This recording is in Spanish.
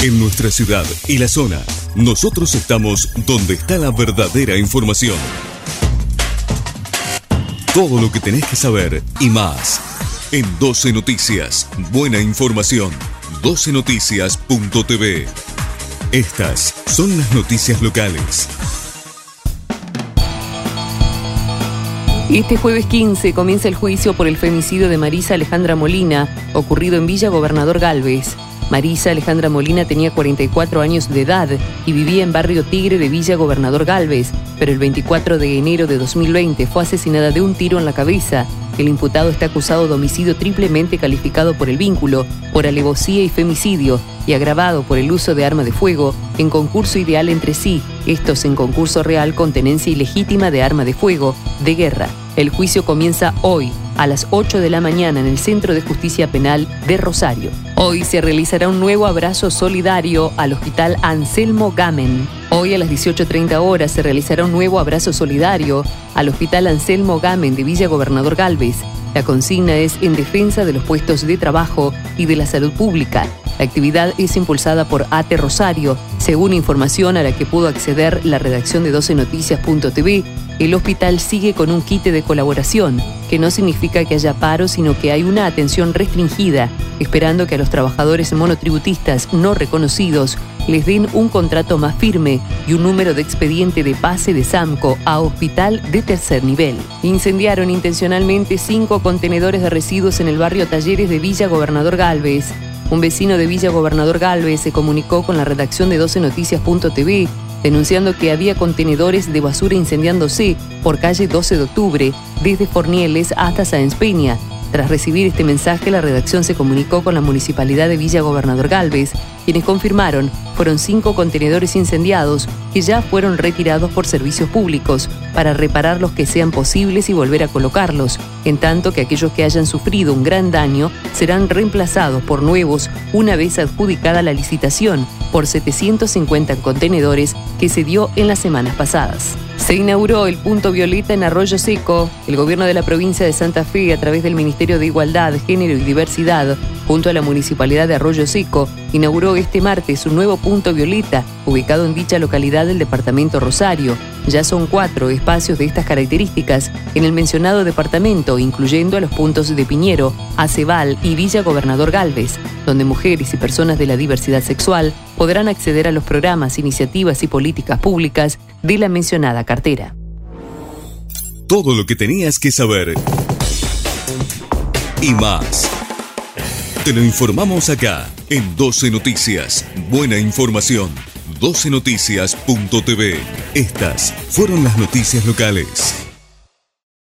En nuestra ciudad y la zona, nosotros estamos donde está la verdadera información. Todo lo que tenés que saber y más. En 12 Noticias, buena información. 12noticias.tv. Estas son las noticias locales. Este jueves 15 comienza el juicio por el femicidio de Marisa Alejandra Molina, ocurrido en Villa Gobernador Galvez. Marisa Alejandra Molina tenía 44 años de edad y vivía en Barrio Tigre de Villa Gobernador Galvez, pero el 24 de enero de 2020 fue asesinada de un tiro en la cabeza. El imputado está acusado de homicidio triplemente calificado por el vínculo, por alevosía y femicidio, y agravado por el uso de arma de fuego en concurso ideal entre sí, estos en concurso real con tenencia ilegítima de arma de fuego, de guerra. El juicio comienza hoy, a las 8 de la mañana, en el Centro de Justicia Penal de Rosario. Hoy se realizará un nuevo abrazo solidario al Hospital Anselmo Gamen. Hoy a las 18.30 horas se realizará un nuevo abrazo solidario al Hospital Anselmo Gamen de Villa Gobernador Galvez. La consigna es en defensa de los puestos de trabajo y de la salud pública. La actividad es impulsada por ATE Rosario, según información a la que pudo acceder la redacción de 12noticias.tv el hospital sigue con un quite de colaboración, que no significa que haya paro, sino que hay una atención restringida, esperando que a los trabajadores monotributistas no reconocidos les den un contrato más firme y un número de expediente de pase de SAMCO a hospital de tercer nivel. Incendiaron intencionalmente cinco contenedores de residuos en el barrio Talleres de Villa Gobernador Galvez. Un vecino de Villa Gobernador Galvez se comunicó con la redacción de 12noticias.tv denunciando que había contenedores de basura incendiándose por calle 12 de octubre, desde Fornieles hasta Sáenz Peña. Tras recibir este mensaje, la redacción se comunicó con la municipalidad de Villa Gobernador Galvez, quienes confirmaron fueron cinco contenedores incendiados que ya fueron retirados por servicios públicos para reparar los que sean posibles y volver a colocarlos, en tanto que aquellos que hayan sufrido un gran daño serán reemplazados por nuevos una vez adjudicada la licitación por 750 contenedores que se dio en las semanas pasadas. Se inauguró el punto violeta en Arroyo Seco. El gobierno de la provincia de Santa Fe, a través del Ministerio de Igualdad, Género y Diversidad, junto a la Municipalidad de Arroyo Seco, inauguró este martes un nuevo punto violeta, ubicado en dicha localidad del departamento Rosario. Ya son cuatro espacios de estas características en el mencionado departamento, incluyendo a los puntos de Piñero, Acebal y Villa Gobernador Galvez, donde mujeres y personas de la diversidad sexual podrán acceder a los programas, iniciativas y políticas públicas de la mencionada cartera. Todo lo que tenías que saber y más. Te lo informamos acá en 12 Noticias. Buena información. 12noticias.tv. Estas fueron las noticias locales.